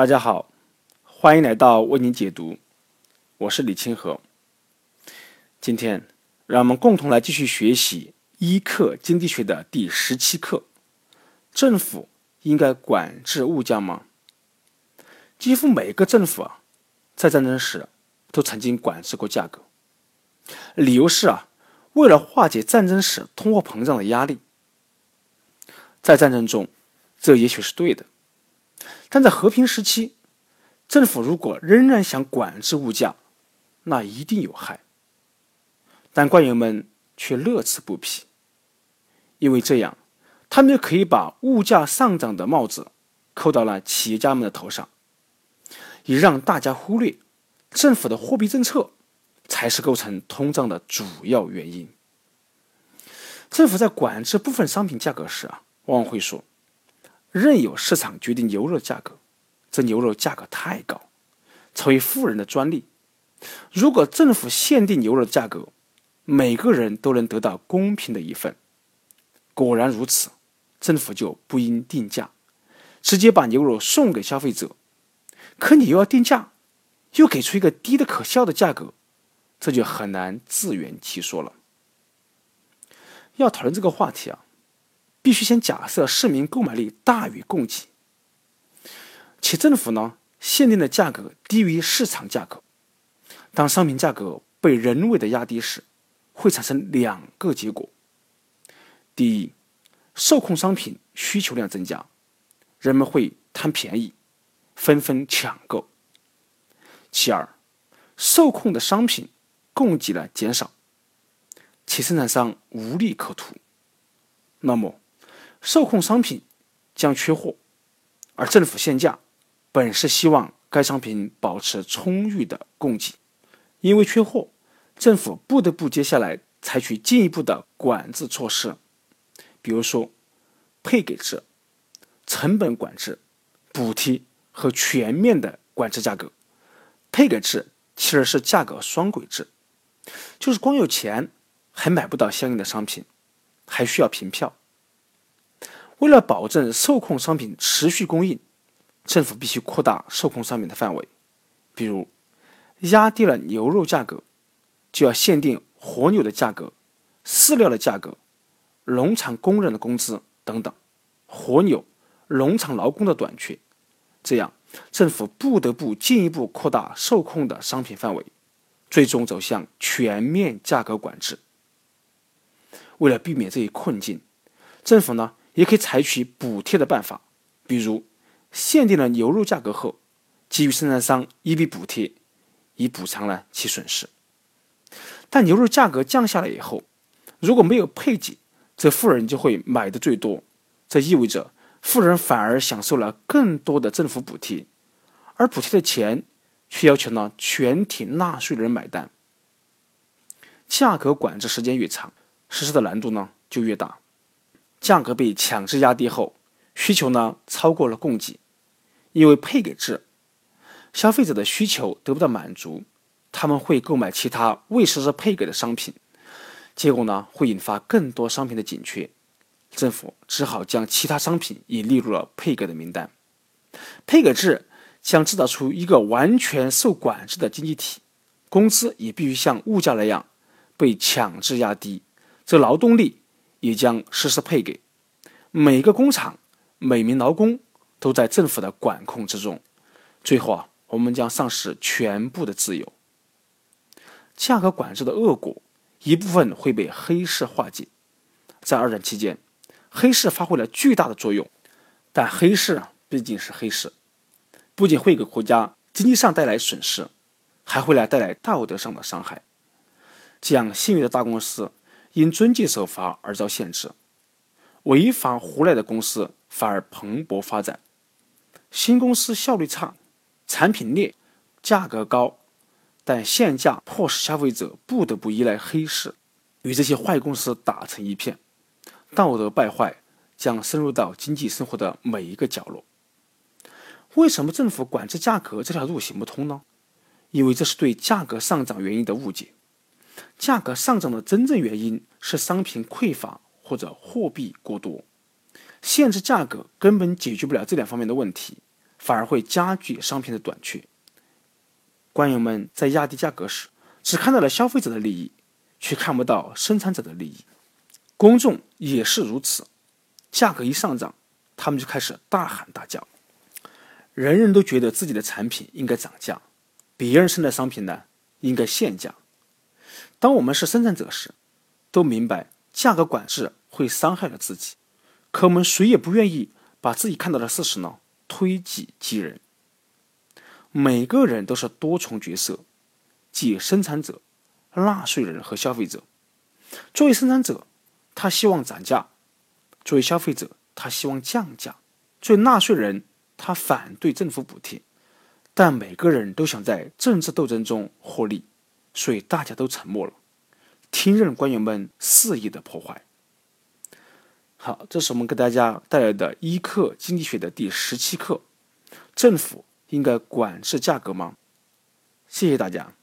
大家好，欢迎来到为您解读，我是李清河。今天，让我们共同来继续学习一课经济学的第十七课：政府应该管制物价吗？几乎每个政府啊，在战争时都曾经管制过价格，理由是啊，为了化解战争时通货膨胀的压力。在战争中，这也许是对的。但在和平时期，政府如果仍然想管制物价，那一定有害。但官员们却乐此不疲，因为这样，他们就可以把物价上涨的帽子扣到了企业家们的头上，以让大家忽略政府的货币政策才是构成通胀的主要原因。政府在管制部分商品价格时啊，往往会说。任由市场决定牛肉价格，这牛肉价格太高，成为富人的专利。如果政府限定牛肉价格，每个人都能得到公平的一份。果然如此，政府就不应定价，直接把牛肉送给消费者。可你又要定价，又给出一个低的可笑的价格，这就很难自圆其说了。要讨论这个话题啊。必须先假设市民购买力大于供给，且政府呢限定的价格低于市场价格。当商品价格被人为的压低时，会产生两个结果：第一，受控商品需求量增加，人们会贪便宜，纷纷抢购；其二，受控的商品供给量减少，其生产商无利可图。那么，受控商品将缺货，而政府限价，本是希望该商品保持充裕的供给。因为缺货，政府不得不接下来采取进一步的管制措施，比如说配给制、成本管制、补贴和全面的管制价格。配给制其实是价格双轨制，就是光有钱还买不到相应的商品，还需要凭票。为了保证受控商品持续供应，政府必须扩大受控商品的范围，比如压低了牛肉价格，就要限定活牛的价格、饲料的价格、农场工人的工资等等。活牛、农场劳工的短缺，这样政府不得不进一步扩大受控的商品范围，最终走向全面价格管制。为了避免这一困境，政府呢？也可以采取补贴的办法，比如限定了牛肉价格后，给予生产商一笔补贴，以补偿了其损失。但牛肉价格降下来以后，如果没有配给，这富人就会买的最多，这意味着富人反而享受了更多的政府补贴，而补贴的钱却要求呢全体纳税人买单。价格管制时间越长，实施的难度呢就越大。价格被强制压低后，需求呢超过了供给，因为配给制，消费者的需求得不到满足，他们会购买其他未实施配给的商品，结果呢会引发更多商品的紧缺，政府只好将其他商品也列入了配给的名单。配给制将制造出一个完全受管制的经济体，工资也必须像物价那样被强制压低，这劳动力。也将实施配给，每个工厂、每名劳工都在政府的管控之中。最后啊，我们将丧失全部的自由。价格管制的恶果，一部分会被黑市化解。在二战期间，黑市发挥了巨大的作用，但黑市啊毕竟是黑市，不仅会给国家经济上带来损失，还会来带来道德上的伤害。这样幸运的大公司。因遵纪守法而遭限制，违法胡来的公司反而蓬勃发展。新公司效率差，产品劣，价格高，但限价迫使消费者不得不依赖黑市，与这些坏公司打成一片。道德败坏将深入到经济生活的每一个角落。为什么政府管制价格这条路行不通呢？因为这是对价格上涨原因的误解。价格上涨的真正原因是商品匮乏或者货币过多，限制价格根本解决不了这两方面的问题，反而会加剧商品的短缺。官员们在压低价格时，只看到了消费者的利益，却看不到生产者的利益。公众也是如此，价格一上涨，他们就开始大喊大叫。人人都觉得自己的产品应该涨价，别人生的商品呢应该限价。当我们是生产者时，都明白价格管制会伤害了自己，可我们谁也不愿意把自己看到的事实呢推己及人。每个人都是多重角色，即生产者、纳税人和消费者。作为生产者，他希望涨价；作为消费者，他希望降价；作为纳税人，他反对政府补贴。但每个人都想在政治斗争中获利，所以大家都沉默了，听任官员们肆意的破坏。好，这是我们给大家带来的一课经济学的第十七课：政府。应该管制价格吗？谢谢大家。